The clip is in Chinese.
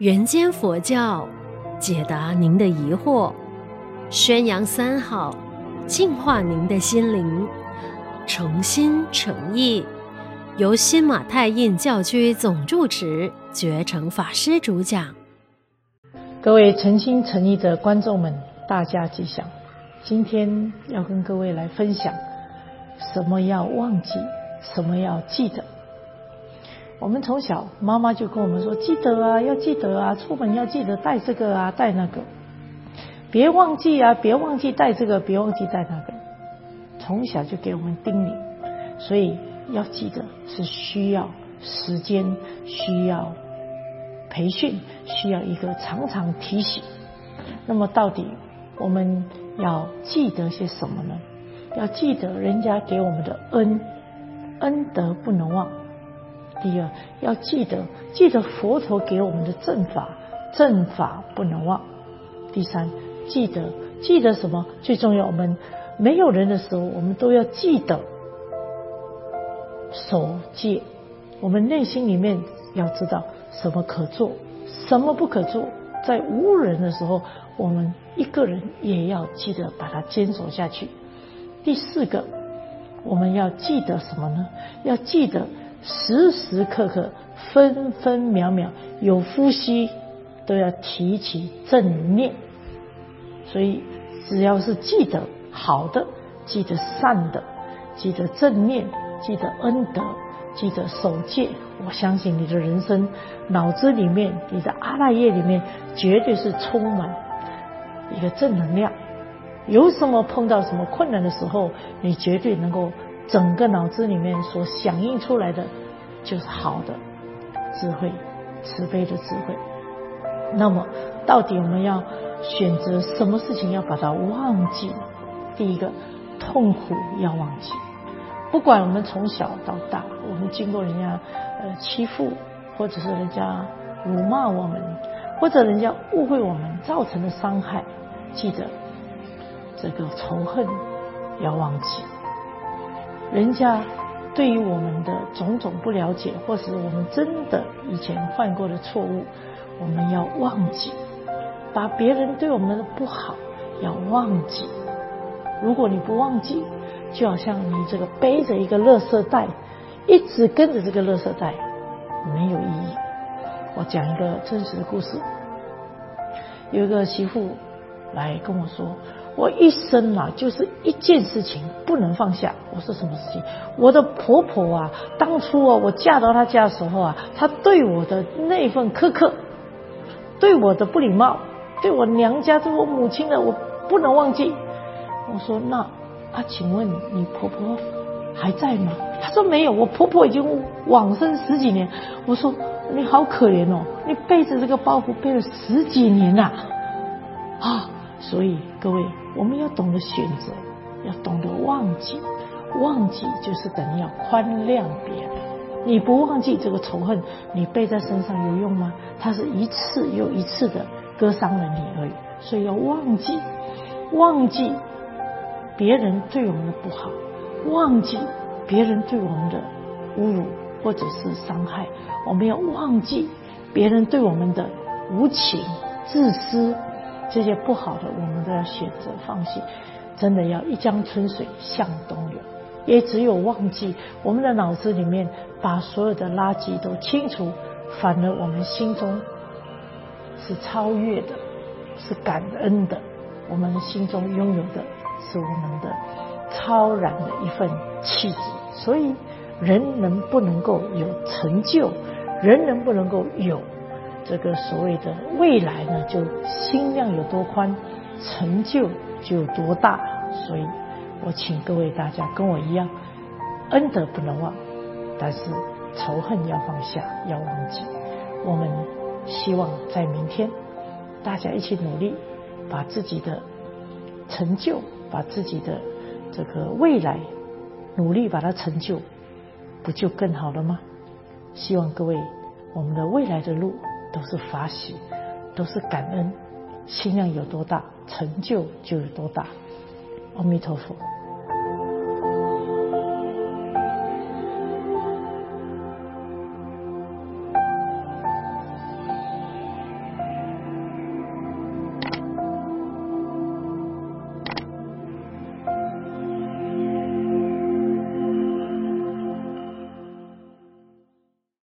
人间佛教，解答您的疑惑，宣扬三好，净化您的心灵，诚心诚意，由新马泰印教区总住持觉诚法师主讲。各位诚心诚意的观众们，大家吉祥！今天要跟各位来分享，什么要忘记，什么要记得。我们从小妈妈就跟我们说，记得啊，要记得啊，出门要记得带这个啊，带那个，别忘记啊，别忘记带这个，别忘记带那个。从小就给我们叮咛，所以要记得是需要时间，需要培训，需要一个常常提醒。那么到底我们要记得些什么呢？要记得人家给我们的恩，恩德不能忘。第二，要记得记得佛陀给我们的正法，正法不能忘。第三，记得记得什么？最重要，我们没有人的时候，我们都要记得守戒。我们内心里面要知道什么可做，什么不可做。在无人的时候，我们一个人也要记得把它坚守下去。第四个，我们要记得什么呢？要记得。时时刻刻、分分秒秒，有呼吸都要提起正念。所以，只要是记得好的、记得善的、记得正念、记得恩德、记得守戒，我相信你的人生脑子里面、你的阿赖耶里面，绝对是充满一个正能量。有什么碰到什么困难的时候，你绝对能够。整个脑子里面所响应出来的，就是好的智慧、慈悲的智慧。那么，到底我们要选择什么事情要把它忘记？第一个，痛苦要忘记。不管我们从小到大，我们经过人家呃欺负，或者是人家辱骂我们，或者人家误会我们造成的伤害，记得这个仇恨要忘记。人家对于我们的种种不了解，或是我们真的以前犯过的错误，我们要忘记；把别人对我们的不好要忘记。如果你不忘记，就好像你这个背着一个垃圾袋，一直跟着这个垃圾袋，没有意义。我讲一个真实的故事，有一个媳妇来跟我说。我一生啊，就是一件事情不能放下。我说什么事情？我的婆婆啊，当初啊，我嫁到她家的时候啊，她对我的那份苛刻，对我的不礼貌，对我娘家对我母亲的，我不能忘记。我说那啊，请问你婆婆还在吗？她说没有，我婆婆已经往生十几年。我说你好可怜哦，你背着这个包袱背了十几年呐，啊。所以各位，我们要懂得选择，要懂得忘记。忘记就是等于要宽谅别人。你不忘记这个仇恨，你背在身上有用吗？它是一次又一次的割伤了你而已。所以要忘记，忘记别人对我们的不好，忘记别人对我们的侮辱或者是伤害。我们要忘记别人对我们的无情、自私。这些不好的，我们都要选择放弃。真的要一江春水向东流，也只有忘记我们的脑子里面把所有的垃圾都清除，反而我们心中是超越的，是感恩的。我们心中拥有的是我们的超然的一份气质。所以，人能不能够有成就，人能不能够有。这个所谓的未来呢，就心量有多宽，成就就有多大。所以，我请各位大家跟我一样，恩德不能忘，但是仇恨要放下，要忘记。我们希望在明天，大家一起努力，把自己的成就，把自己的这个未来，努力把它成就，不就更好了吗？希望各位，我们的未来的路。都是法喜，都是感恩，心量有多大，成就就有多大。阿弥陀佛。